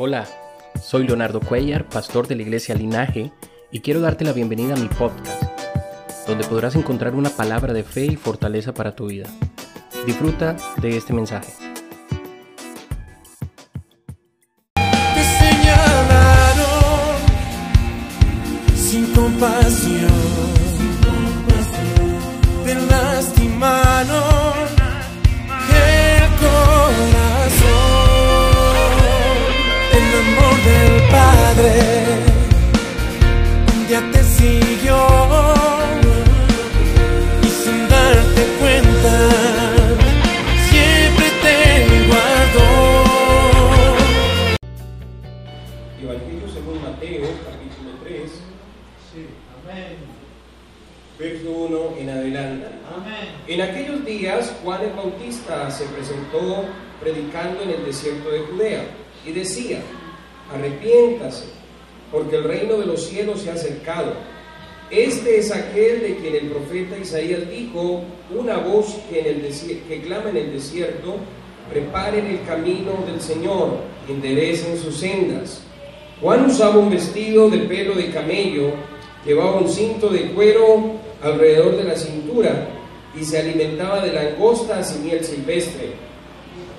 Hola, soy Leonardo Cuellar, pastor de la iglesia Linaje, y quiero darte la bienvenida a mi podcast, donde podrás encontrar una palabra de fe y fortaleza para tu vida. Disfruta de este mensaje. Verso 1 en adelante. En aquellos días Juan el Bautista se presentó predicando en el desierto de Judea y decía, arrepiéntase, porque el reino de los cielos se ha acercado. Este es aquel de quien el profeta Isaías dijo, una voz que, en el desi- que clama en el desierto, preparen el camino del Señor, enderecen sus sendas. Juan usaba un vestido de pelo de camello, llevaba un cinto de cuero alrededor de la cintura y se alimentaba de langostas y miel silvestre.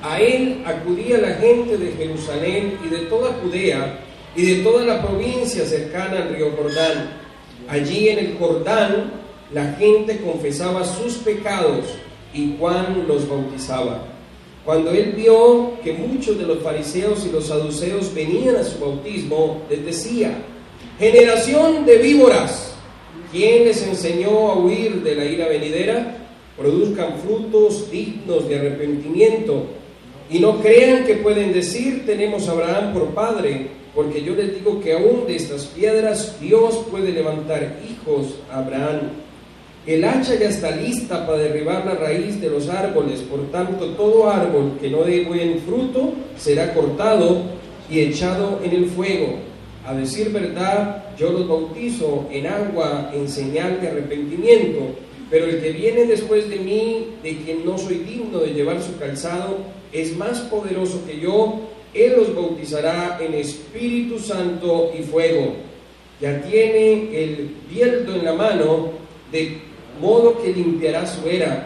A él acudía la gente de Jerusalén y de toda Judea y de toda la provincia cercana al río Jordán. Allí en el Jordán la gente confesaba sus pecados y Juan los bautizaba. Cuando él vio que muchos de los fariseos y los saduceos venían a su bautismo, les decía, generación de víboras, ¿quién les enseñó a huir de la ira venidera? Produzcan frutos dignos de arrepentimiento y no crean que pueden decir tenemos a Abraham por padre, porque yo les digo que aún de estas piedras Dios puede levantar hijos a Abraham. El hacha ya está lista para derribar la raíz de los árboles, por tanto todo árbol que no dé buen fruto será cortado y echado en el fuego. A decir verdad, yo los bautizo en agua en señal de arrepentimiento, pero el que viene después de mí, de quien no soy digno de llevar su calzado, es más poderoso que yo, él los bautizará en Espíritu Santo y fuego. Ya tiene el bieldo en la mano, de modo que limpiará su era,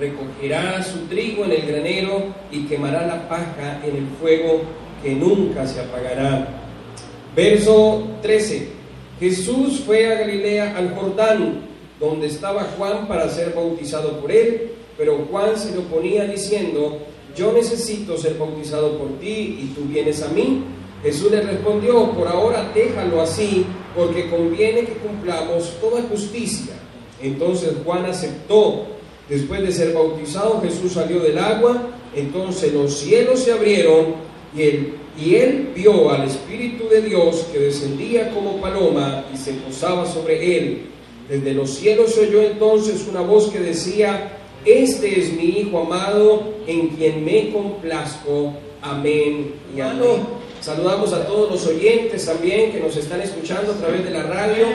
recogerá su trigo en el granero y quemará la paja en el fuego que nunca se apagará. Verso 13. Jesús fue a Galilea al Jordán, donde estaba Juan para ser bautizado por él, pero Juan se lo ponía diciendo, yo necesito ser bautizado por ti y tú vienes a mí. Jesús le respondió, por ahora déjalo así, porque conviene que cumplamos toda justicia. Entonces Juan aceptó. Después de ser bautizado, Jesús salió del agua, entonces los cielos se abrieron y él, y él vio al Espíritu de Dios que descendía como paloma y se posaba sobre él. Desde los cielos se oyó entonces una voz que decía, este es mi Hijo amado en quien me complazco. Amén y amén. Saludamos a todos los oyentes también que nos están escuchando a través de la radio.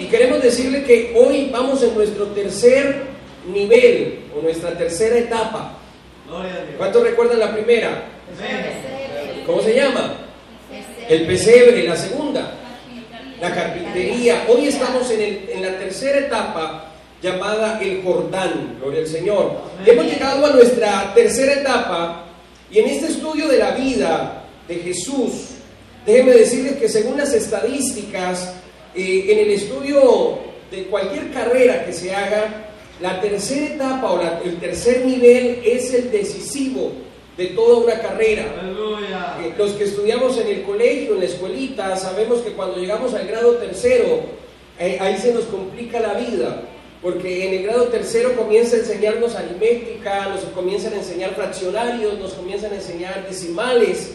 Y queremos decirle que hoy vamos en nuestro tercer nivel o nuestra tercera etapa. ¿Cuántos recuerdan la primera? ¿Cómo se llama? El pesebre, la segunda, la carpintería. Hoy estamos en, el- en la tercera etapa llamada el Jordán, gloria al Señor. Hemos llegado a nuestra tercera etapa y en este estudio de la vida de Jesús, déjenme decirles que según las estadísticas, eh, en el estudio de cualquier carrera que se haga, la tercera etapa o la- el tercer nivel es el decisivo de toda una carrera. Eh, Los que estudiamos en el colegio, en la escuelita, sabemos que cuando llegamos al grado tercero, eh, ahí se nos complica la vida, porque en el grado tercero comienza a enseñarnos aritmética, nos comienzan a enseñar fraccionarios, nos comienzan a enseñar decimales,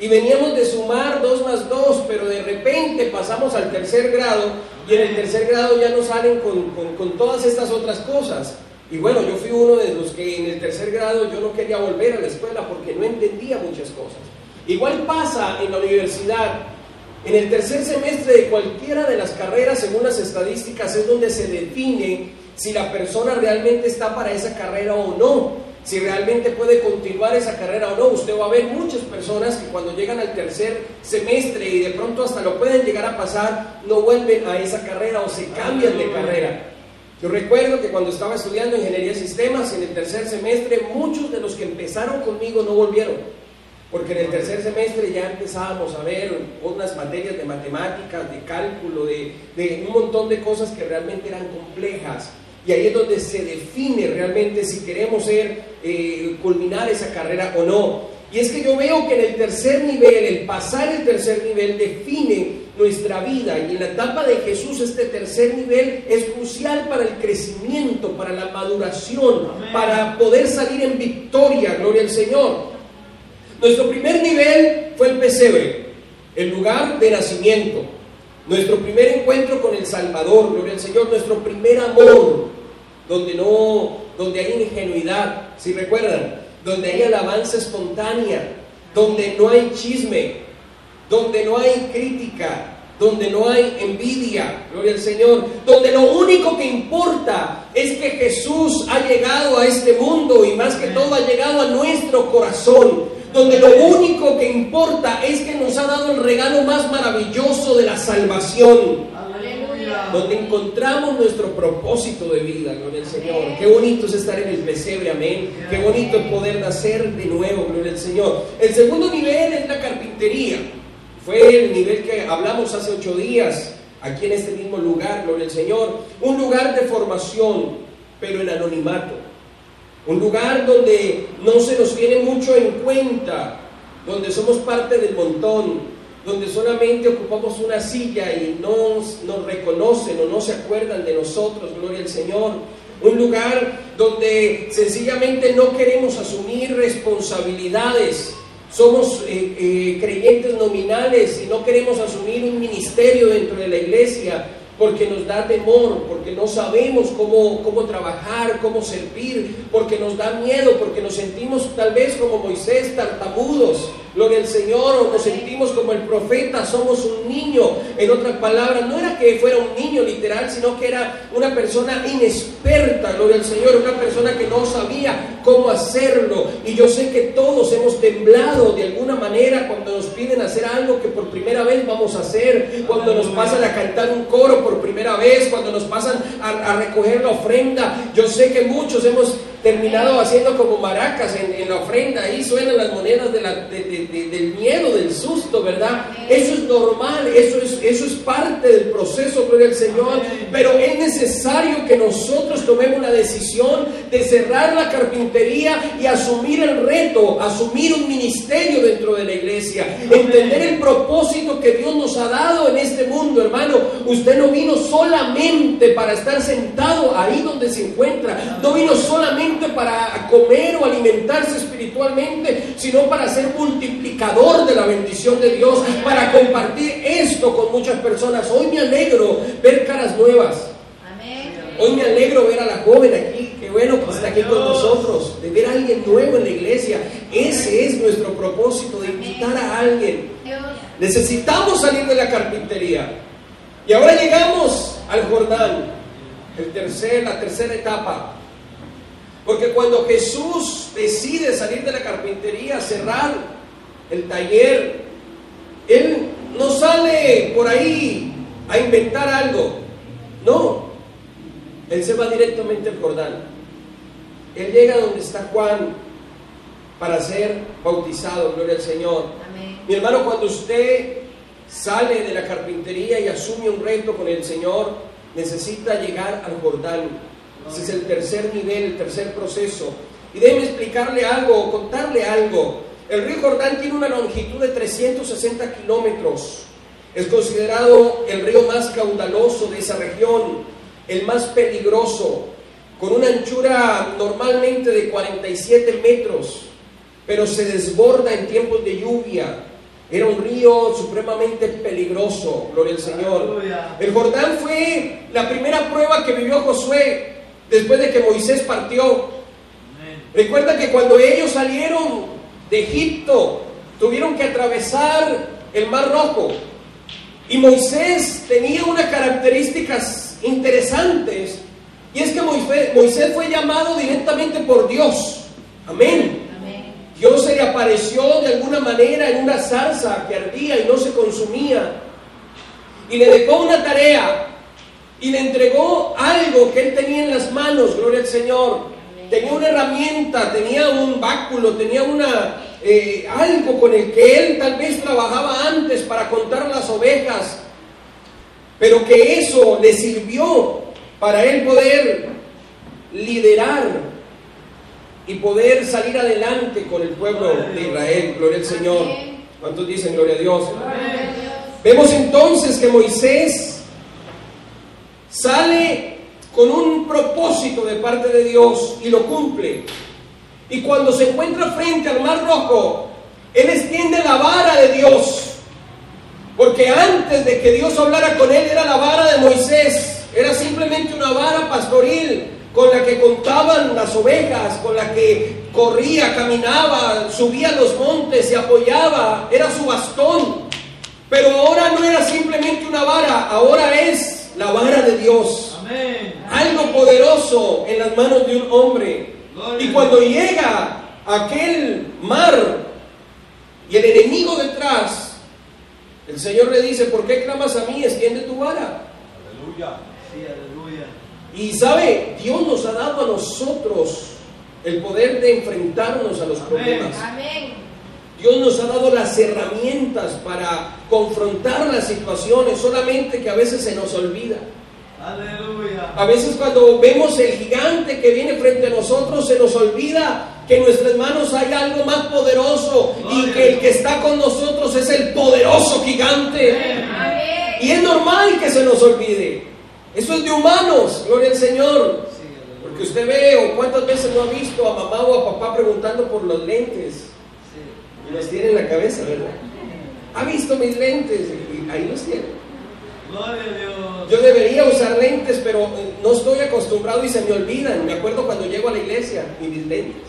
y veníamos de sumar 2 más 2, pero de repente pasamos al tercer grado, y en el tercer grado ya nos salen con, con- con todas estas otras cosas. Y bueno, yo fui uno de los que en el tercer grado yo no quería volver a la escuela porque no entendía muchas cosas. Igual pasa en la universidad. En el tercer semestre de cualquiera de las carreras, según las estadísticas, es donde se define si la persona realmente está para esa carrera o no. si realmente puede continuar esa carrera o no. Usted va a ver muchas personas que cuando llegan al tercer semestre y de pronto hasta lo pueden llegar a pasar, no vuelven a esa carrera o se cambian de carrera. Yo recuerdo que cuando estaba estudiando ingeniería de sistemas en el tercer semestre, muchos de los que empezaron conmigo no volvieron, porque en el tercer semestre ya empezábamos a ver unas materias de matemáticas, de cálculo, de, un montón de cosas que realmente eran complejas. Y ahí es donde se define realmente si queremos eh, culminar esa carrera o no. Y es que yo veo que en el tercer nivel, el pasar el tercer nivel define nuestra vida. Y en la etapa de Jesús este tercer nivel es crucial para el crecimiento, para la maduración, para poder salir en victoria, gloria al Señor. Nuestro primer nivel fue el pesebre, el lugar de nacimiento. Nuestro primer encuentro con el Salvador, gloria al Señor, nuestro primer amor, donde no, donde hay ingenuidad, si recuerdan, donde hay alabanza espontánea, donde no hay chisme, donde no hay crítica, donde no hay envidia, gloria al Señor, donde lo único que importa es que Jesús ha llegado a este mundo y más que todo ha llegado a nuestro corazón, donde lo único que importa es que nos ha dado el regalo más maravilloso de la salvación donde encontramos nuestro propósito de vida, gloria al Señor. Qué bonito es estar en el pesebre, amén. Qué bonito es poder nacer de nuevo, gloria al Señor. El segundo nivel es la carpintería. Fue el nivel que hablamos hace ocho días, aquí en este mismo lugar, gloria al Señor. Un lugar de formación, pero en anonimato. Un lugar donde no se nos tiene mucho en cuenta, donde somos parte del montón, donde solamente ocupamos una silla y no nos reconocen o no se acuerdan de nosotros, gloria al Señor. Un lugar donde sencillamente no queremos asumir responsabilidades. Somos eh, eh, creyentes nominales y no queremos asumir un ministerio dentro de la iglesia porque nos da temor, porque no sabemos cómo, cómo trabajar, cómo servir, porque nos da miedo, porque nos sentimos tal vez como Moisés, tartamudos Gloria al Señor, o nos sentimos como el profeta, somos un niño. En otras palabras, no era que fuera un niño literal, sino que era una persona inexperta, gloria al Señor, una persona que no sabía cómo hacerlo. Y yo sé que todos hemos temblado de alguna manera cuando nos piden hacer algo que por primera vez vamos a hacer, cuando nos pasan a cantar un coro por primera vez, cuando nos pasan a, recoger la ofrenda. Yo sé que muchos hemos terminado haciendo como maracas en, la ofrenda, ahí suenan las monedas de la, del miedo, del susto, ¿verdad? Eso es normal, eso es, eso es parte del proceso, gloria al Señor, pero es necesario que nosotros tomemos la decisión de cerrar la carpintería y asumir el reto, asumir un ministerio dentro de la iglesia, entender el propósito que Dios nos ha dado en este mundo, hermano. Usted no vino solamente para estar sentado ahí donde se encuentra, no vino solamente para comer o alimentarse espiritualmente, sino para ser multiplicador de la bendición de Dios, para compartir esto con muchas personas. Hoy me alegro ver caras nuevas. Hoy me alegro ver a la joven aquí, qué bueno que está aquí con nosotros, de ver a alguien nuevo en la iglesia. Ese es nuestro propósito, de invitar a alguien. Necesitamos salir de la carpintería. Y ahora llegamos al Jordán, el tercer, la tercera etapa. Porque cuando Jesús decide salir de la carpintería, cerrar el taller, Él no sale por ahí a inventar algo. No, Él se va directamente al Jordán. Él llega donde está Juan para ser bautizado, gloria al Señor. Mi hermano, cuando usted sale de la carpintería y asume un reto con el Señor, necesita llegar al Jordán ese es el tercer nivel, el tercer proceso. Y déjeme explicarle algo, contarle algo. El río Jordán tiene una longitud de 360 kilómetros. Es considerado el río más caudaloso de esa región, el más peligroso, con una anchura normalmente de 47 metros, pero se desborda en tiempos de lluvia. Era un río supremamente peligroso, gloria al Señor. El Jordán fue la primera prueba que vivió Josué después de que Moisés partió. Recuerda que cuando ellos salieron de Egipto, tuvieron que atravesar el Mar Rojo. Y Moisés tenía unas características interesantes. Y es que Moisés, Moisés fue llamado directamente por Dios. Amén. Dios se le apareció de alguna manera en una zarza que ardía y no se consumía. Y le dejó una tarea y le entregó algo que él tenía en las manos, gloria al Señor. Tenía una herramienta, tenía un báculo, tenía una, eh, algo con el que él tal vez trabajaba antes para contar las ovejas, pero que eso le sirvió para él poder liderar y poder salir adelante con el pueblo de Israel. Gloria al Señor. ¿Cuántos dicen gloria a Dios? Vemos entonces que Moisés sale con un propósito de parte de Dios y lo cumple. Y cuando se encuentra frente al mar rojo, él extiende la vara de Dios. Porque antes de que Dios hablara con él era la vara de Moisés. Era simplemente una vara pastoril con la que contaban las ovejas, con la que corría, caminaba, subía los montes, se apoyaba, era su bastón. Pero ahora no era simplemente una vara, ahora es la vara de Dios. Algo poderoso en las manos de un hombre. Y cuando llega aquel mar y el enemigo detrás, el Señor le dice, ¿por qué clamas a mí? Extiende tu vara. Aleluya. Y sabe, Dios nos ha dado a nosotros el poder de enfrentarnos a los problemas. Dios nos ha dado las herramientas para confrontar las situaciones, solamente que a veces se nos olvida. Aleluya. A veces cuando vemos el gigante que viene frente a nosotros, se nos olvida que en nuestras manos hay algo más poderoso y que el que está con nosotros es el poderoso gigante. Y es normal que se nos olvide. Eso es de humanos, gloria al Señor. Porque usted ve, o cuántas veces no ha visto a mamá o a papá preguntando por los lentes. Y los tiene en la cabeza, ¿verdad? Ha visto mis lentes y ahí los tiene. Yo debería usar lentes, pero eh, no estoy acostumbrado y se me olvidan. Me acuerdo cuando llego a la iglesia y mis lentes.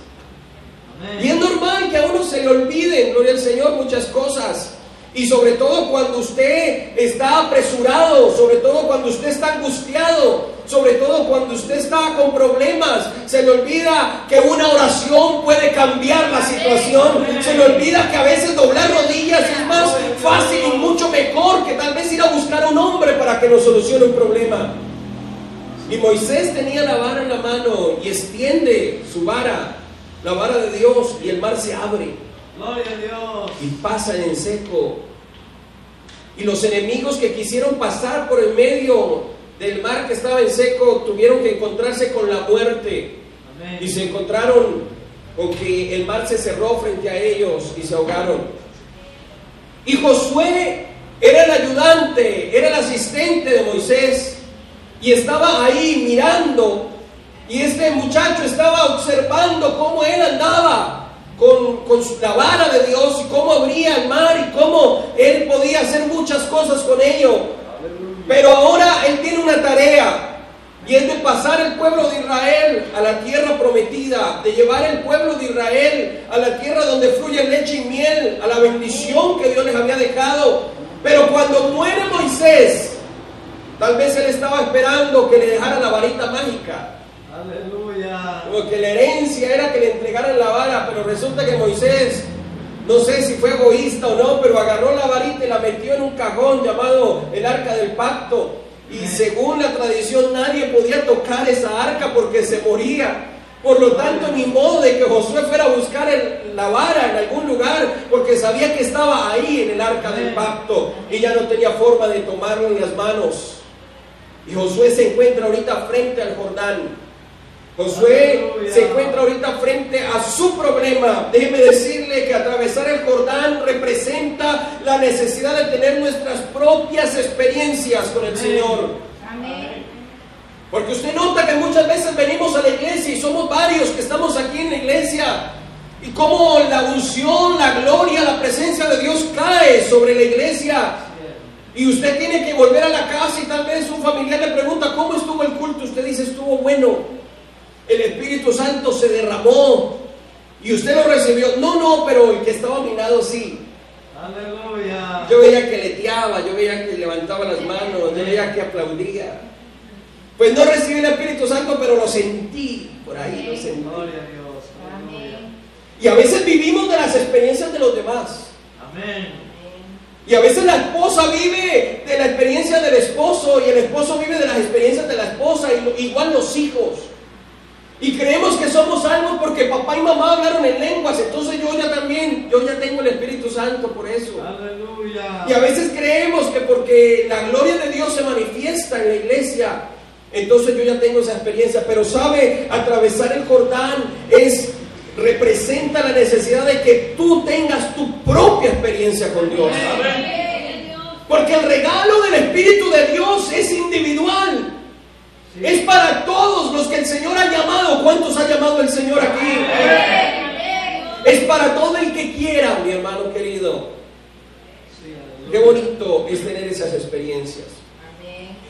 Y es normal que a uno se le olviden, gloria al Señor, muchas cosas. Y sobre todo cuando usted está apresurado, sobre todo cuando usted está angustiado, sobre todo cuando usted está con problemas, se le olvida que una oración puede cambiar la situación. Se le olvida que a veces doblar rodillas es más fácil y mucho mejor que tal vez ir a buscar a un hombre para que nos solucione un problema. Y Moisés tenía la vara en la mano y extiende su vara, la vara de Dios, y el mar se abre. Gloria a Dios. Y pasan en seco. Y los enemigos que quisieron pasar por el medio del mar que estaba en seco tuvieron que encontrarse con la muerte. Y se encontraron con que el mar se cerró frente a ellos y se ahogaron. Y Josué era el ayudante, era el asistente de Moisés. Y estaba ahí mirando. Y este muchacho estaba observando cómo él andaba con, con la vara de Dios y cómo abría el mar y cómo él podía hacer muchas cosas con ello. Pero ahora él tiene una tarea y es de pasar el pueblo de Israel a la tierra prometida, de llevar el pueblo de Israel a la tierra donde fluye leche y miel, a la bendición que Dios les había dejado. Pero cuando muere Moisés, tal vez él estaba esperando que le dejara la varita mágica. Aleluya. Porque la herencia era que le entregaran la vara, pero resulta que Moisés, no sé si fue egoísta o no, pero agarró la varita y la metió en un cajón llamado el arca del pacto. Y según la tradición nadie podía tocar esa arca porque se moría. Por lo tanto, ni modo de que Josué fuera a buscar la vara en algún lugar, porque sabía que estaba ahí en el arca del pacto y ya no tenía forma de tomarlo en las manos. Y Josué se encuentra ahorita frente al Jordán. Josué se encuentra ahorita frente a su problema. Déjeme decirle que atravesar el Jordán representa la necesidad de tener nuestras propias experiencias con el Señor. Porque usted nota que muchas veces venimos a la iglesia y somos varios que estamos aquí en la iglesia. Y como la unción, la gloria, la presencia de Dios cae sobre la iglesia. Y usted tiene que volver a la casa y tal vez un familiar le pregunta, ¿cómo estuvo el culto? Usted dice, estuvo bueno el Espíritu Santo se derramó y usted lo recibió. No, no, pero el que estaba a mi lado sí. Aleluya. Yo veía que leteaba, yo veía que levantaba las manos, yo veía que aplaudía. Pues no recibí el Espíritu Santo, pero lo sentí por ahí, lo sentí. Gloria a Dios. Y a veces vivimos de las experiencias de los demás. Amén. Y a veces la esposa vive de la experiencia del esposo y el esposo vive de las experiencias de la esposa y igual los hijos. Y creemos que somos salvos porque papá y mamá hablaron en lenguas, entonces yo ya también, yo ya tengo el Espíritu Santo por eso. Aleluya. Y a veces creemos que porque la gloria de Dios se manifiesta en la iglesia, entonces yo ya tengo esa experiencia. Pero sabe, atravesar el Jordán es representa la necesidad de que tú tengas tu propia experiencia con Dios. Porque el regalo del Espíritu de Dios es individual. Es para todos los que el Señor ha llamado. ¿Cuántos ha llamado el Señor aquí? Es para todo el que quiera, mi hermano querido. Qué bonito es tener esas experiencias.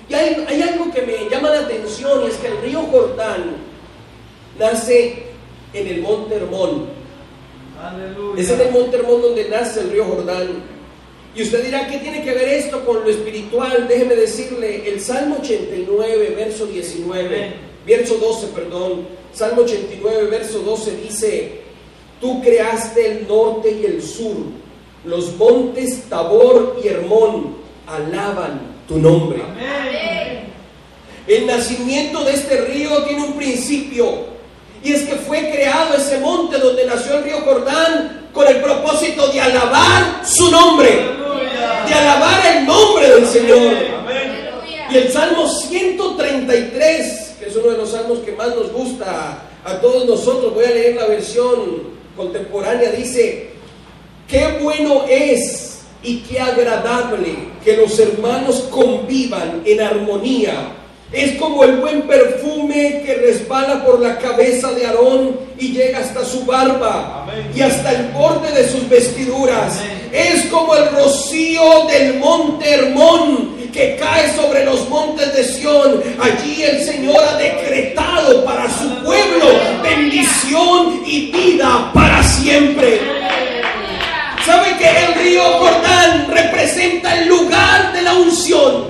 Y hay, hay algo que me llama la atención y es que el río Jordán nace en el monte Hermón. Aleluya. Es en el monte Hermón donde nace el río Jordán. Y usted dirá, ¿qué tiene que ver esto con lo espiritual? Déjeme decirle, el Salmo 89, verso 19, Amén. verso 12, perdón. Salmo 89, verso 12 dice, tú creaste el norte y el sur, los montes Tabor y Hermón alaban tu nombre. Amén. El nacimiento de este río tiene un principio. Y es que fue creado ese monte donde nació el río Jordán con el propósito de alabar su nombre. De alabar el nombre del Señor. Y el Salmo 133, que es uno de los salmos que más nos gusta a todos nosotros, voy a leer la versión contemporánea, dice, qué bueno es y qué agradable que los hermanos convivan en armonía. Es como el buen perfume que resbala por la cabeza de Aarón y llega hasta su barba Amén. y hasta el borde de sus vestiduras. Amén. Es como el rocío del monte Hermón que cae sobre los montes de Sión. Allí el Señor ha decretado para su pueblo bendición y vida para siempre. ¿Sabe que el río Jordán representa el lugar de la unción?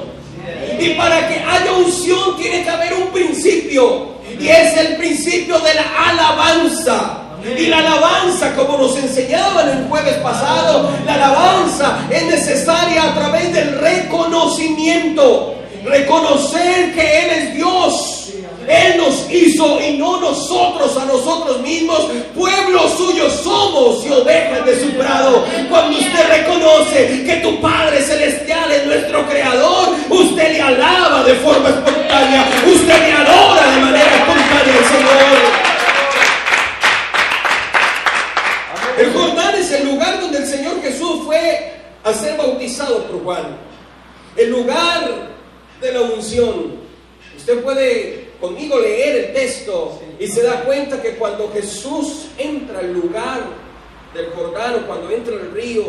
Y para que haya unción tiene que haber un principio. Y es el principio de la alabanza. Y la alabanza, como nos enseñaban el jueves pasado, la alabanza es necesaria a través del reconocimiento. Reconocer que Él es Dios. Él nos hizo y no nosotros a nosotros mismos. Pueblo suyo somos y ovejas de su prado. Cuando usted reconoce que tu Padre Celestial es nuestro Creador, usted le alaba de forma espontánea. Usted le adora de manera espontánea Señor. El Jordán es el lugar donde el Señor Jesús fue a ser bautizado por Juan. El lugar de la unción. Usted puede conmigo leer el texto y se da cuenta que cuando Jesús entra al lugar del Jordán o cuando entra al río,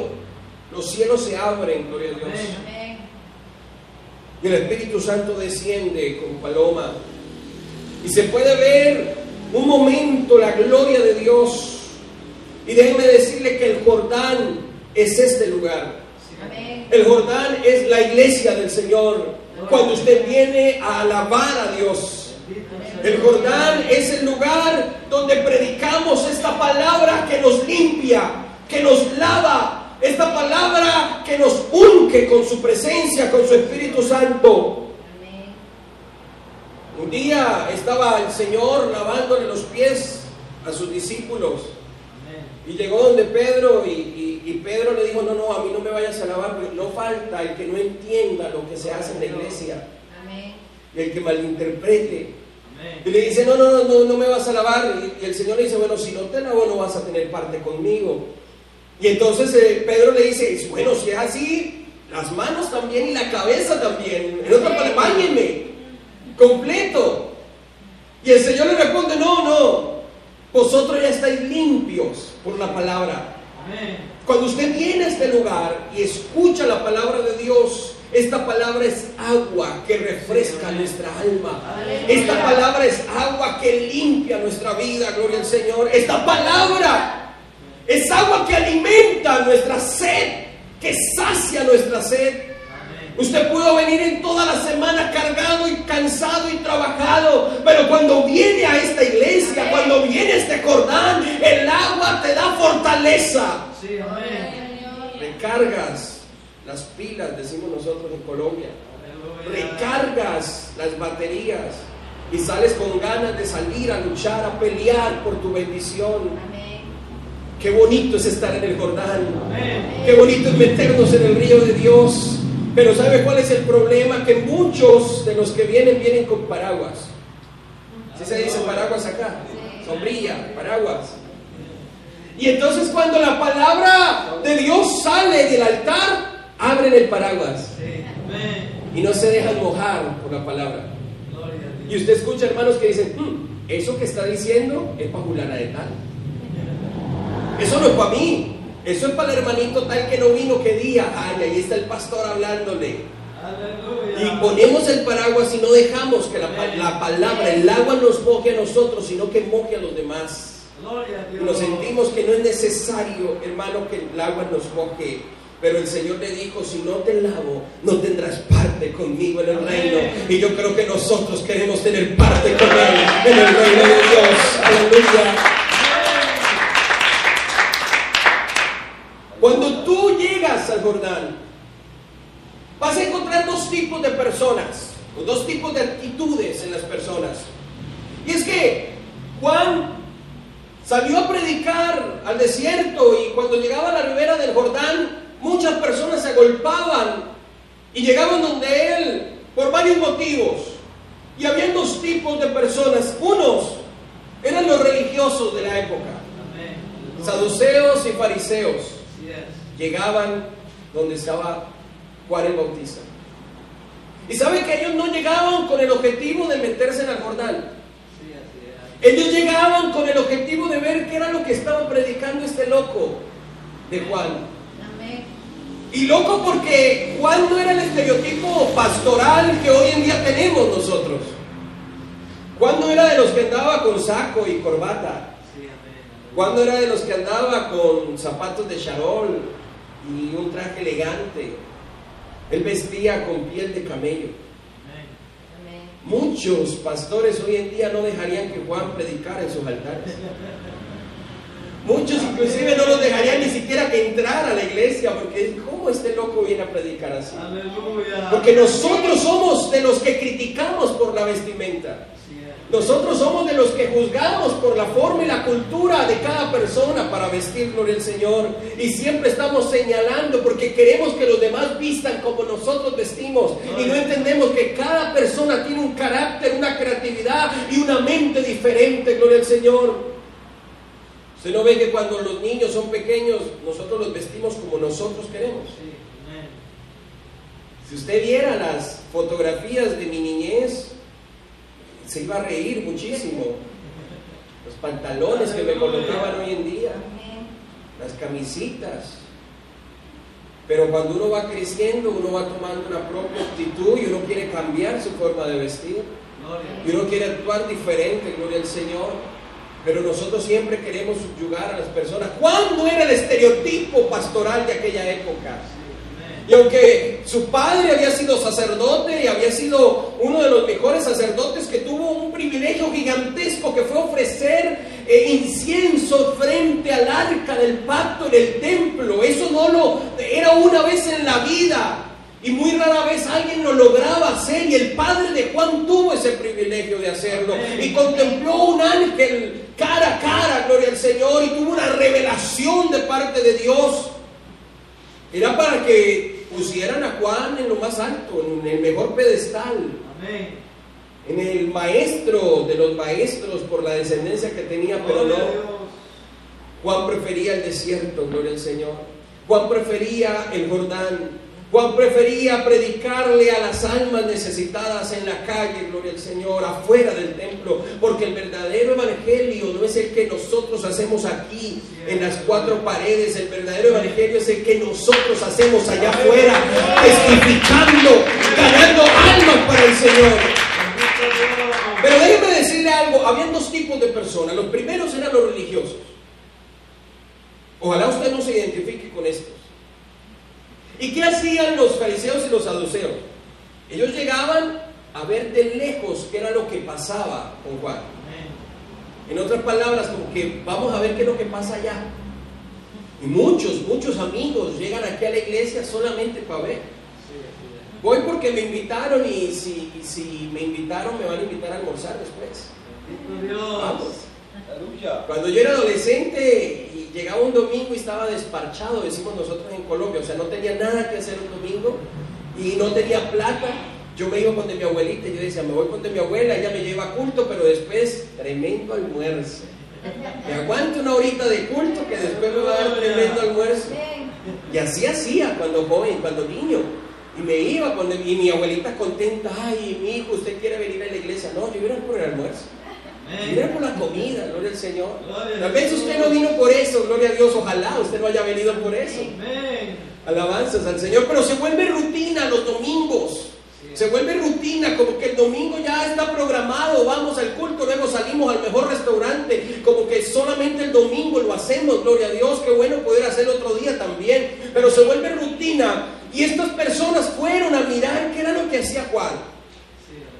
los cielos se abren, gloria a Dios. Y el Espíritu Santo desciende con paloma. Y se puede ver un momento la gloria de Dios. Y déjeme decirle que el Jordán es este lugar. El Jordán es la iglesia del Señor. Cuando usted viene a alabar a Dios. El Jordán es el lugar donde predicamos esta palabra que nos limpia, que nos lava, esta palabra que nos unge con su presencia, con su Espíritu Santo. Un día estaba el Señor lavándole los pies a sus discípulos y llegó donde Pedro y, y- y Pedro le dijo, no, no, a mí no me vayas a lavar, porque no falta el que no entienda lo que se hace en la iglesia y el que malinterprete. Y le dice, no, no, no, no, no me vas a lavar. Y, y el Señor le dice, bueno, si no te lavo no vas a tener parte conmigo. Y entonces eh, Pedro le dice, bueno, si es así, las manos también y la cabeza también. En otra palabra, báñenme, completo. Y el Señor le responde, no, no, vosotros ya estáis limpios por la palabra. Cuando usted viene a este lugar y escucha la palabra de Dios, esta palabra es agua que refresca nuestra alma. Esta palabra es agua que limpia nuestra vida, gloria al Señor. Esta palabra es agua que alimenta nuestra sed, que sacia nuestra sed. Usted pudo venir en toda la semana cargado y cansado y trabajado, pero cuando viene a esta iglesia, cuando viene a este Jordán, el agua te da fortaleza. Sí, amén. Recargas las pilas, decimos nosotros en Colombia. Aleluya. Recargas las baterías y sales con ganas de salir a luchar, a pelear por tu bendición. Qué bonito es estar en el Jordán. Amén. Qué bonito es meternos en el río de Dios. Pero ¿sabe cuál es el problema? Que muchos de los que vienen vienen con paraguas. ¿Sí se dice paraguas acá? Sombrilla, paraguas. Y entonces cuando la palabra de Dios sale del altar, abren el paraguas y no se dejan mojar por la palabra. Y usted escucha hermanos que dicen, "Hmm, eso que está diciendo es para fulana de tal. Eso no es para mí. Eso es para el hermanito tal que no vino qué día. Ay, ahí está el pastor hablándole. Aleluya. Y ponemos el paraguas y no dejamos que la, pa- la palabra, el agua nos moje a nosotros, sino que moje a los demás. Y nos sentimos que no es necesario, hermano, que el agua nos moje. Pero el Señor le dijo, si no te lavo, no tendrás parte conmigo en el reino. Y yo creo que nosotros queremos tener parte con Él en el reino de Dios. Aleluya. Cuando tú llegas al Jordán, vas a encontrar dos tipos de personas, o dos tipos de actitudes en las personas. Y es que Juan salió a predicar al desierto y cuando llegaba a la ribera del Jordán, muchas personas se agolpaban y llegaban donde él por varios motivos. Y había dos tipos de personas. Unos eran los religiosos de la época, saduceos y fariseos. Llegaban donde estaba Juan el Bautista. Y sabe que ellos no llegaban con el objetivo de meterse en el Jordán. Ellos llegaban con el objetivo de ver qué era lo que estaba predicando este loco de Juan. Y loco porque Juan no era el estereotipo pastoral que hoy en día tenemos nosotros. Juan no era de los que andaba con saco y corbata. No era de los que andaba con zapatos de charol y un traje elegante. Él vestía con piel de camello. Amén. Muchos pastores hoy en día no dejarían que Juan predicara en sus altares. Muchos inclusive no los dejarían ni siquiera que entrara a la iglesia porque ¿cómo este loco viene a predicar así? Aleluya. Porque nosotros somos de los que criticamos por la vestimenta. Nosotros somos de los que juzgamos por la forma y la cultura de cada persona para vestir, gloria al Señor. Y siempre estamos señalando porque queremos que los demás vistan como nosotros vestimos. Y no entendemos que cada persona tiene un carácter, una creatividad y una mente diferente, gloria al Señor. Usted no ve que cuando los niños son pequeños, nosotros los vestimos como nosotros queremos. Si usted viera las fotografías de mi niñez, se iba a reír muchísimo. Los pantalones que me colocaban hoy en día, las camisitas. Pero cuando uno va creciendo, uno va tomando una propia actitud y uno quiere cambiar su forma de vestir. Y uno quiere actuar diferente, gloria al Señor. Pero nosotros siempre queremos subyugar a las personas. ¿Cuándo era el estereotipo pastoral de aquella época? Y aunque su padre había sido sacerdote y había sido uno de los mejores sacerdotes que tuvo un privilegio gigantesco que fue ofrecer eh, incienso frente al arca del pacto en el templo, eso no lo era una vez en la vida y muy rara vez alguien lo lograba hacer y el padre de Juan tuvo ese privilegio de hacerlo. Y contempló un ángel cara a cara, gloria al Señor, y tuvo una revelación de parte de Dios. Era para que pusieran a Juan en lo más alto, en el mejor pedestal, Amén. en el maestro de los maestros por la descendencia que tenía, pero no. Juan prefería el desierto, gloria al Señor. Juan prefería el Jordán. Juan prefería predicarle a las almas necesitadas en la calle, gloria al Señor, afuera del templo, porque el verdadero evangelio no es el que nosotros hacemos aquí en las cuatro paredes, el verdadero evangelio es el que nosotros hacemos allá afuera, testificando, ganando almas para el Señor. Pero déjeme decirle algo, habían dos tipos de personas. Los primeros eran los religiosos. Ojalá usted no se identifique con estos. ¿Y qué hacían los fariseos y los saduceos? Ellos llegaban a ver de lejos qué era lo que pasaba con Juan. En otras palabras, como que vamos a ver qué es lo que pasa allá. Y muchos, muchos amigos llegan aquí a la iglesia solamente para ver. Voy porque me invitaron y si, y si me invitaron me van a invitar a almorzar después. Vamos. Cuando yo era adolescente llegaba un domingo y estaba desparchado, decimos nosotros en Colombia, o sea, no tenía nada que hacer un domingo y no tenía plata, yo me iba con de mi abuelita yo decía, me voy con de mi abuela, ella me lleva a culto, pero después tremendo almuerzo. Me aguanto una horita de culto que después me va a dar tremendo almuerzo. Y así hacía cuando joven, cuando niño. Y me iba con y mi abuelita contenta, ay, mi hijo, usted quiere venir a la iglesia. No, yo iba por el almuerzo. Iba por la comida, gloria al Señor. Tal vez usted no vino por eso, gloria a Dios, ojalá usted no haya venido por eso. Alabanzas al Señor, pero se vuelve rutina los domingos. Se vuelve rutina, como que el domingo ya está programado, vamos al culto, luego salimos al mejor restaurante, como que solamente el domingo lo hacemos, gloria a Dios, qué bueno poder hacerlo otro día también, pero se vuelve rutina. Y estas personas fueron a mirar qué era lo que hacía Juan.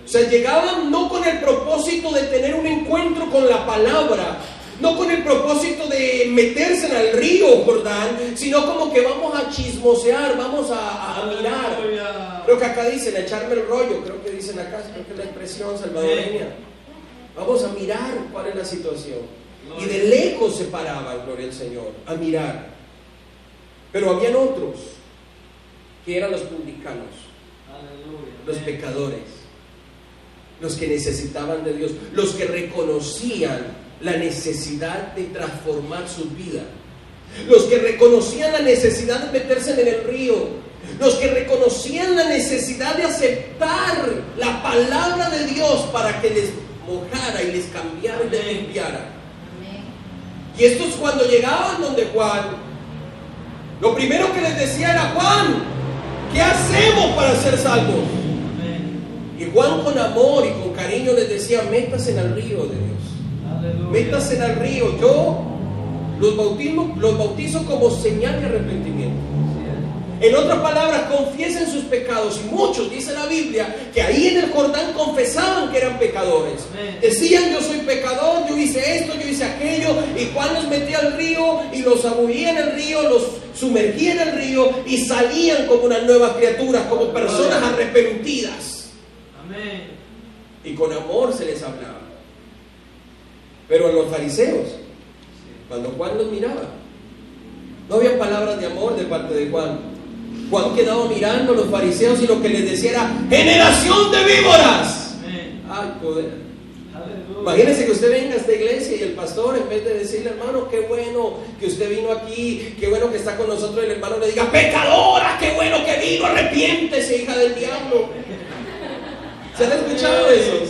O sea, llegaban no con el propósito de tener un encuentro con la palabra, no con el propósito de meterse en el río Jordán, sino como que vamos a chismosear, vamos a, a mirar. Creo que acá dicen, a echarme el rollo, creo que dicen acá, creo que es la expresión salvadoreña. Vamos a mirar cuál es la situación. Y de lejos se paraban, gloria al Señor, a mirar. Pero habían otros, que eran los publicanos, los pecadores, los que necesitaban de Dios, los que reconocían la necesidad de transformar su vida, los que reconocían la necesidad de meterse en el río, los que reconocían la necesidad de aceptar la palabra de Dios para que les mojara y les cambiara y les limpiara. Y estos cuando llegaban donde Juan, lo primero que les decía era, Juan, ¿qué hacemos para ser salvos? Y Juan con amor y con cariño les decía, métase en el río de Dios. Métase en el río. Yo los bautizo, los bautizo como señal de arrepentimiento. En otras palabras, confiesen sus pecados. Y muchos, dice la Biblia, que ahí en el Jordán confesaban que eran pecadores. Decían, yo soy pecador, yo hice esto, yo hice aquello. Y Juan los metía al río y los abullía en el río, los sumergía en el río y salían como una nueva criatura, como personas arrepentidas. Y con amor se les hablaba. Pero a los fariseos, cuando Juan los miraba, no había palabras de amor de parte de Juan. Juan quedaba mirando a los fariseos y lo que les decía era, generación de víboras. Ay, poder. Imagínense que usted venga a esta iglesia y el pastor, en vez de decirle, hermano, qué bueno que usted vino aquí, qué bueno que está con nosotros, el hermano le diga, pecadora, qué bueno que vino, arrepiéntese, hija del diablo. ¿Se han escuchado esos?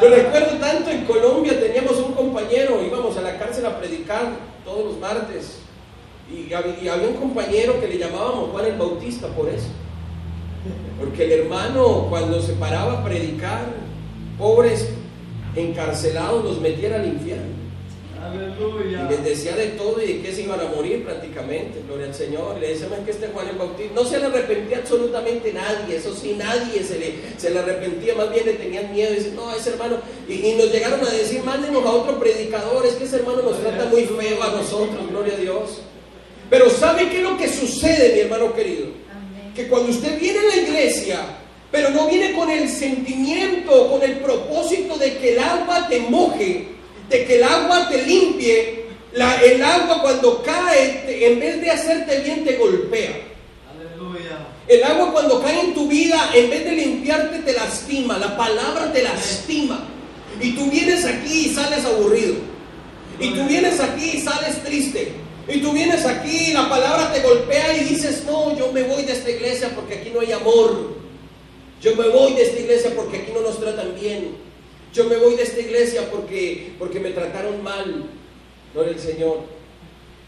Yo recuerdo tanto en Colombia teníamos un compañero, íbamos a la cárcel a predicar todos los martes. Y y había un compañero que le llamábamos Juan el Bautista por eso. Porque el hermano cuando se paraba a predicar, pobres encarcelados los metiera al infierno. Y les decía de todo y de qué se iban a morir prácticamente, gloria al Señor. Le decían que este Juan el Bautista no se le arrepentía absolutamente nadie, eso sí, nadie se le, se le arrepentía, más bien le tenían miedo. Y dicen, no, ese hermano. Y, y nos llegaron a decir, mándenos a otro predicador, es que ese hermano nos trata muy feo a nosotros, gloria a Dios. Pero ¿sabe qué es lo que sucede, mi hermano querido? Que cuando usted viene a la iglesia, pero no viene con el sentimiento, con el propósito de que el agua te moje, de que el agua te limpie, la- el agua cuando cae, te- en vez de hacerte bien, te golpea. Aleluya. El agua cuando cae en tu vida, en vez de limpiarte, te lastima. La palabra te lastima. Y tú vienes aquí y sales aburrido. Y tú vienes aquí y sales triste. Y tú vienes aquí y la palabra te golpea y dices, no, yo me voy de esta iglesia porque aquí no hay amor. Yo me voy de esta iglesia porque aquí no nos tratan bien. Yo me voy de esta iglesia porque, porque me trataron mal. Gloria al Señor.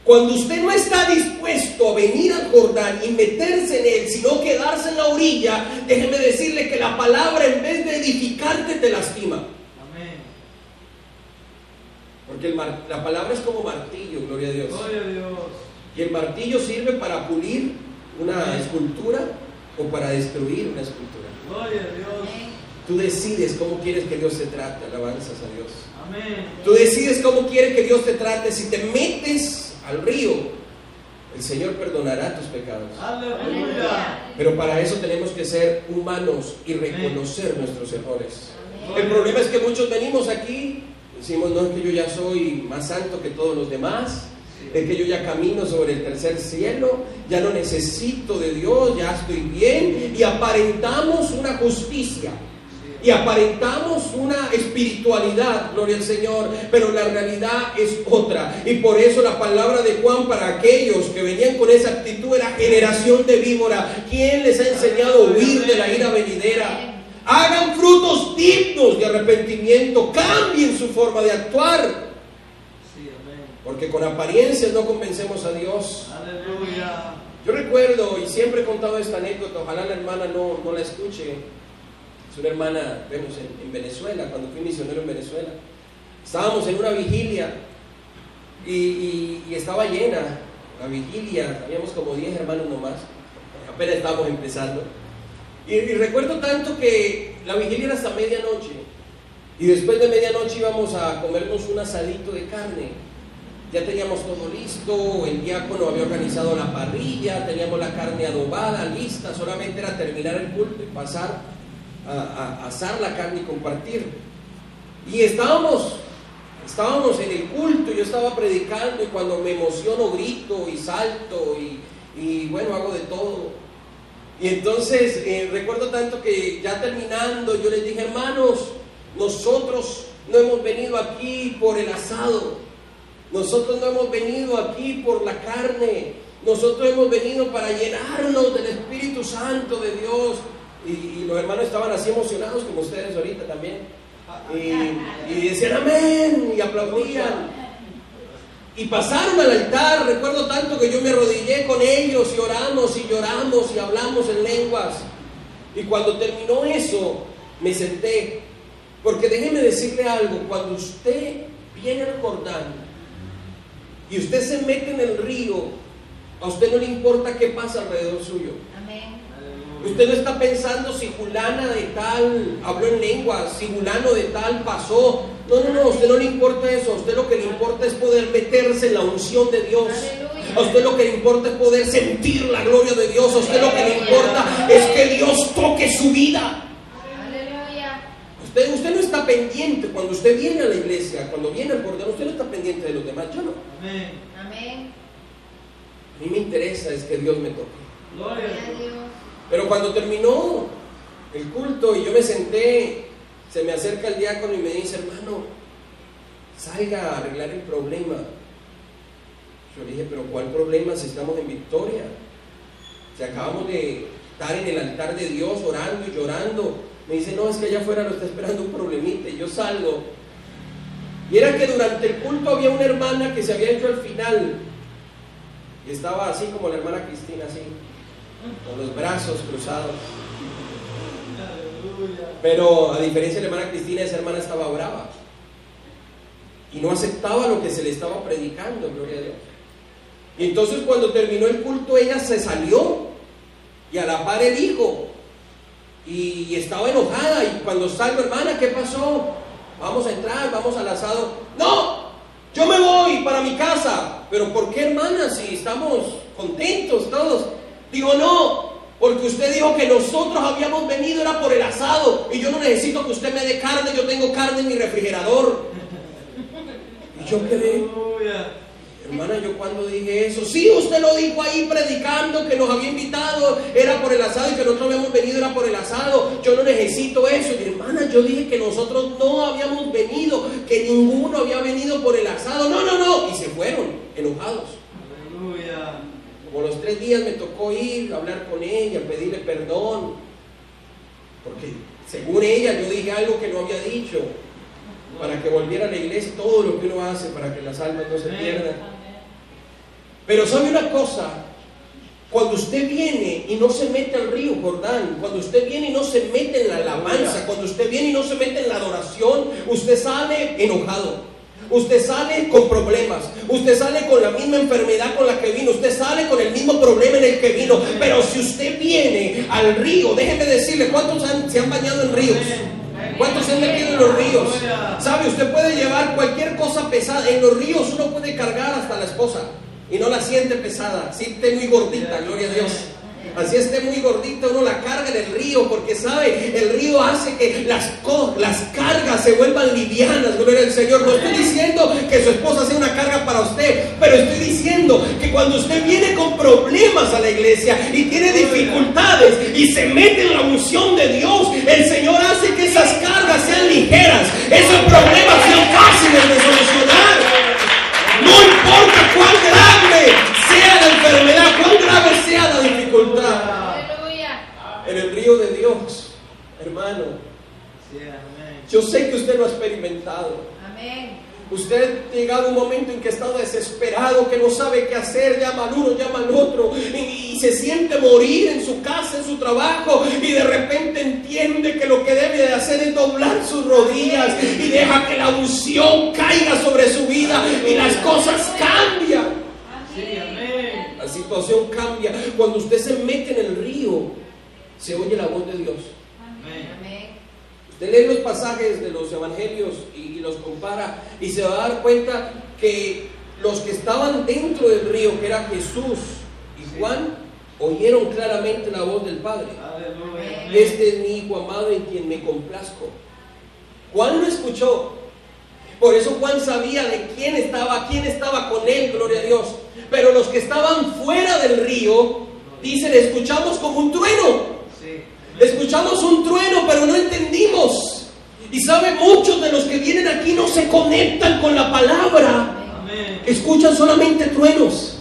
Cuando usted no está dispuesto a venir al Jordán y meterse en él, sino quedarse en la orilla, déjeme decirle que la palabra en vez de edificarte te lastima. Amén. Porque el mar- la palabra es como martillo, gloria a Dios. Gloria a Dios. Y el martillo sirve para pulir una escultura o para destruir una escultura. Gloria a Dios. Tú decides cómo quieres que Dios te trate, alabanzas a Dios. Amén. Tú decides cómo quieres que Dios te trate. Si te metes al río, el Señor perdonará tus pecados. Aleluya. Pero para eso tenemos que ser humanos y reconocer nuestros errores. El problema es que muchos venimos aquí, decimos, no es que yo ya soy más santo que todos los demás, es que yo ya camino sobre el tercer cielo, ya no necesito de Dios, ya estoy bien, y aparentamos una justicia. Y aparentamos una espiritualidad, gloria al Señor, pero la realidad es otra. Y por eso la palabra de Juan para aquellos que venían con esa actitud era generación de víbora. ¿Quién les ha enseñado a huir de la ira venidera? Hagan frutos dignos de arrepentimiento, cambien su forma de actuar, porque con apariencias no convencemos a Dios. Aleluya. Yo recuerdo, y siempre he contado esta anécdota, ojalá la hermana no, no la escuche. Una hermana, vemos, en, en Venezuela, cuando fui misionero en Venezuela. Estábamos en una vigilia y estaba llena la vigilia, habíamos como 10 hermanos nomás, apenas estábamos empezando. Y, y recuerdo tanto que la vigilia era hasta medianoche y después de medianoche íbamos a comernos un asadito de carne. Ya teníamos todo listo, el diácono había organizado la parrilla, teníamos la carne adobada, lista, solamente era terminar el culto y pasar a, asar la carne y compartir. Y estábamos, estábamos en el culto, yo estaba predicando y cuando me emociono grito y salto y, y bueno, hago de todo. Y entonces eh, recuerdo tanto que ya terminando yo les dije, hermanos, nosotros no hemos venido aquí por el asado, nosotros no hemos venido aquí por la carne, nosotros hemos venido para llenarnos del Espíritu Santo de Dios. Y, los hermanos estaban así emocionados como ustedes ahorita también. Y, y decían amén y aplaudían. Y pasaron al altar, recuerdo tanto que yo me arrodillé con ellos y oramos y lloramos y hablamos en lenguas. Y cuando terminó eso, me senté. Porque déjeme decirle algo, cuando usted viene al Jordán y usted se mete en el río, a usted no le importa qué pasa alrededor suyo. Amén. Usted no está pensando si fulana de tal habló en lenguas, si fulano de tal pasó. No, no, no, a usted no le importa eso. A usted lo que le importa es poder meterse en la unción de Dios. A usted lo que le importa es poder sentir la gloria de Dios. A usted lo que le importa es que Dios toque su vida. Aleluya. Usted, usted no está pendiente cuando usted viene a la iglesia, cuando viene al Cordero, usted no está pendiente de los demás. Yo no. Amén. Amén. A mí me interesa es que Dios me toque. Gloria a Dios. Pero cuando terminó el culto y yo me senté, se me acerca el diácono y me dice, hermano, salga a arreglar el problema. Yo dije, pero ¿cuál problema si estamos en victoria? Si acabamos de estar en el altar de Dios orando y llorando. Me dice, no, es que allá afuera lo está esperando un problemita. Yo salgo. Y era que durante el culto había una hermana que se había hecho al final. Y estaba así como la hermana Cristina, así con los brazos cruzados. Pero a diferencia de la hermana Cristina, esa hermana estaba brava. Y no aceptaba lo que se le estaba predicando, gloria a Dios. Y entonces cuando terminó el culto, ella se salió. Y a la par el hijo. Y estaba enojada. Y cuando salgo, hermana, ¿qué pasó? Vamos a entrar, vamos al asado. No, yo me voy para mi casa. Pero ¿por qué, hermana? Si estamos contentos todos. Digo, no, porque usted dijo que nosotros habíamos venido era por el asado. Y yo no necesito que usted me dé carne, yo tengo carne en mi refrigerador. Y yo quedé, hermana, yo cuando dije eso, sí, usted lo dijo ahí predicando que nos había invitado, era por el asado y que nosotros habíamos venido era por el asado. Yo no necesito eso. Y, hermana, yo dije que nosotros no habíamos venido, que ninguno había venido por el asado. No, no, no. Y se fueron enojados. Como los tres días me tocó ir, hablar con ella, pedirle perdón. Porque según ella yo dije algo que no había dicho. Para que volviera a la iglesia, todo lo que uno hace para que las almas no se pierdan. Pero sabe una cosa, cuando usted viene y no se mete al río Jordán, cuando usted viene y no se mete en la alabanza, cuando usted viene y no se mete en la adoración, usted sale enojado. Usted sale con problemas, usted sale con la misma enfermedad con la que vino, usted sale con el mismo problema en el que vino, pero si usted viene al río, déjeme decirle, ¿cuántos han- se han bañado en ríos? ¿Cuántos se han metido en los ríos? ¿Sabe? Usted puede llevar cualquier cosa pesada. En los ríos uno puede cargar hasta la esposa y no la siente pesada. Si esté muy gordita, gloria a Dios. Así esté muy gordita, uno la carga en el río porque sabe, el río hace que las, las cargas se vuelvan livianas, gloria al Señor. No estoy diciendo que su esposa sea una carga para usted, pero estoy diciendo que cuando usted viene con problemas a la iglesia y tiene dificultades y se mete en la unción de Dios, el Señor hace que esas cargas sean ligeras, esos problemas sean fáciles de solucionar. No importa cuán grave sea la enfermedad, cuán grave sea la dificultad. Aleluya. En el río de Dios, hermano, yo sé que usted lo ha experimentado. Amén. Usted ha llegado a un momento en que ha estado desesperado, que no sabe qué hacer, llama al uno, llama al otro, y, y se siente morir en su casa, en su trabajo, y de repente entiende que lo que debe de hacer es doblar sus rodillas y deja que la unción caiga sobre su vida y las cosas cambian. La situación cambia. Cuando usted se mete en el río, se oye la voz de Dios. Usted lee los pasajes de los evangelios y, y los compara y se va a dar cuenta que los que estaban dentro del río, que era Jesús y Juan, oyeron claramente la voz del Padre. Aleluya. Este es mi hijo amado en quien me complazco. Juan lo escuchó. Por eso Juan sabía de quién estaba, quién estaba con él, gloria a Dios. Pero los que estaban fuera del río, dicen, escuchamos como un trueno. Sí. Escuchamos un trueno, pero no entendimos. Y sabe, muchos de los que vienen aquí no se conectan con la palabra. Escuchan solamente truenos.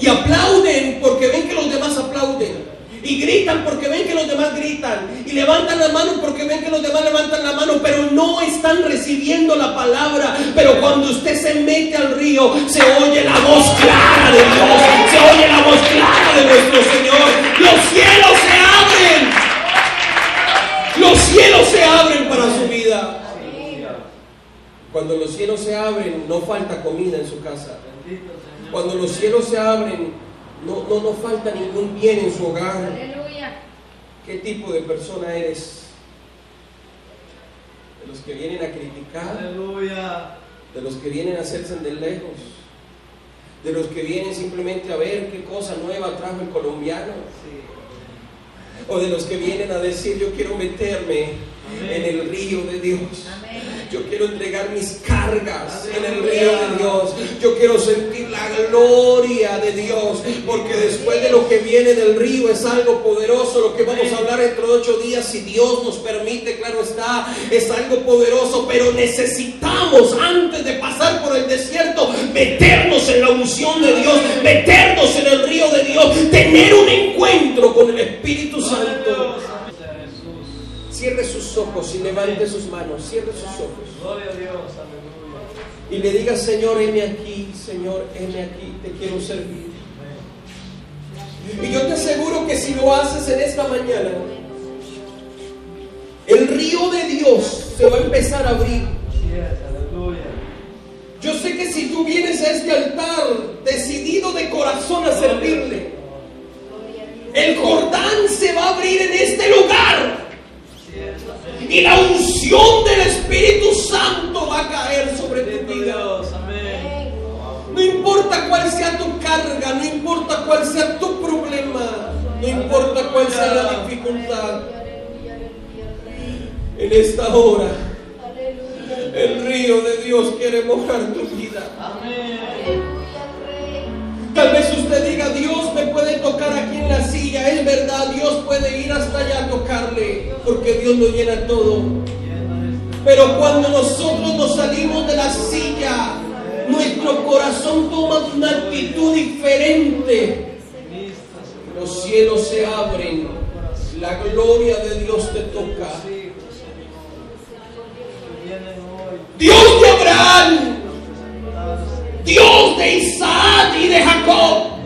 Y aplauden porque ven que los demás aplauden. Y gritan porque ven que los demás gritan. Y levantan la mano porque ven que los demás levantan la mano. Pero no están recibiendo la palabra. Pero cuando usted se mete al río, se oye la voz clara de Dios. Se oye la voz clara de nuestro Señor. Los cielos se cielos se abren para su vida. Cuando los cielos se abren, no falta comida en su casa. Bendito Señor. Cuando los cielos se abren, no, no, no falta ningún bien en su hogar. ¿Qué tipo de persona eres? De los que vienen a criticar, Aleluya. de los que vienen a hacerse de lejos, de los que vienen simplemente a ver qué cosa nueva trajo el colombiano, Sí. O de los que vienen a decir yo quiero meterme en el río de Dios. Amén. Yo quiero entregar mis cargas en el río de Dios. Yo quiero sentir la gloria de Dios. Porque después de lo que viene del río es algo poderoso. Lo que vamos a hablar dentro de ocho días, si Dios nos permite, claro está, es algo poderoso. Pero necesitamos, antes de pasar por el desierto, meternos en la unción de Dios, meternos en el río de Dios, tener un encuentro con el Espíritu Santo. Cierre sus ojos y levante sus manos. Cierre sus ojos. Gloria a Dios. Aleluya. y le diga, Señor, heme aquí, Señor, heme aquí, te quiero servir. Y yo te aseguro que si lo haces en esta mañana, el río de Dios se va a empezar a abrir. Yo sé que si tú vienes a este altar decidido de corazón a servirle, el Jordán se va a abrir en este lugar. Y la unción del Espíritu Santo va a caer sobre tu vida. No importa cuál sea tu carga, no importa cuál sea tu problema, no importa cuál sea la dificultad. En esta hora, el río de Dios quiere mojar tu vida. Tal vez usted diga, Dios tocar aquí en la silla. Es verdad, Dios puede ir hasta allá a tocarle, porque Dios lo llena todo. Pero cuando nosotros nos salimos de la silla, nuestro corazón toma una actitud diferente. Los cielos se abren, la gloria de Dios te toca. Dios de Abraham. Dios de Isaac y de Jacob.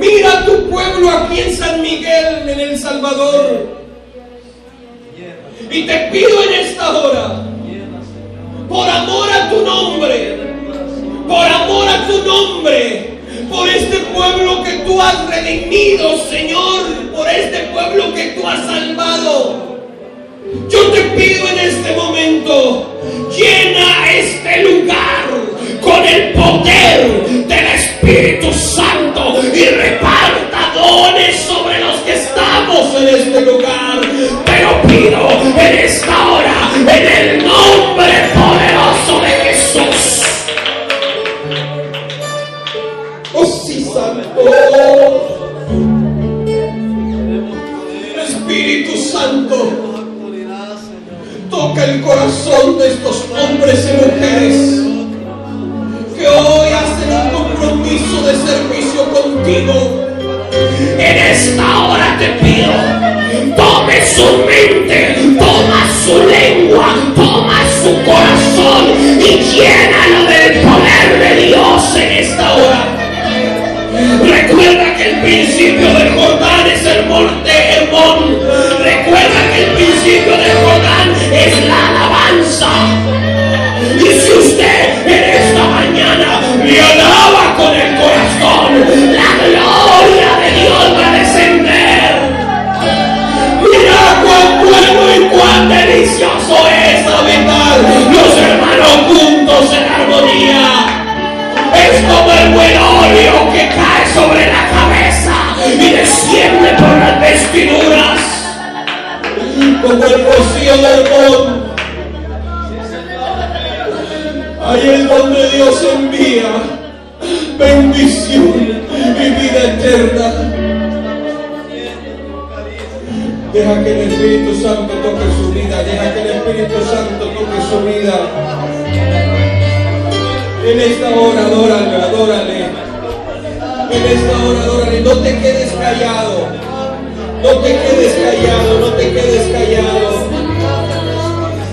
Mira tu pueblo aquí en San Miguel, en El Salvador. Y te pido en esta hora por amor a tu nombre, por amor a tu nombre, por este pueblo que tú has redimido, Señor, por este pueblo que tú has salvado. Yo te pido en este momento, llena este lugar con el poder del Espíritu Santo y reparta dones sobre los que estamos en este lugar. Te lo pido en esta hora, en el nombre poderoso eterna. Deja que el Espíritu Santo toque su vida. Deja que el Espíritu Santo toque su vida. En esta hora, adórale, adórale. En esta hora, adórale. No te quedes callado. No te quedes callado, no te quedes callado.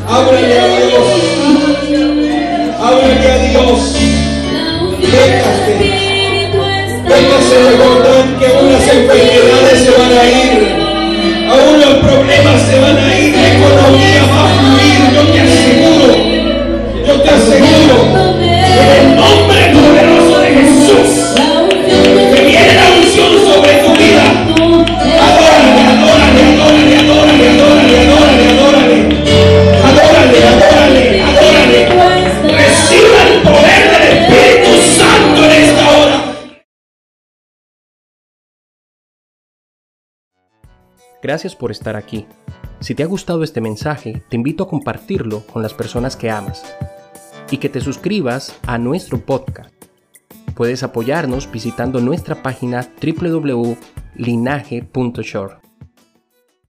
Háblale a Dios. Háblale a Dios. Déjate. Que aún las enfermedades se van a ir. Aún los problemas se van a ir. La economía va a fluir. Yo te aseguro. Yo te aseguro. Gracias por estar aquí. Si te ha gustado este mensaje, te invito a compartirlo con las personas que amas y que te suscribas a nuestro podcast. Puedes apoyarnos visitando nuestra página www.linaje.shore.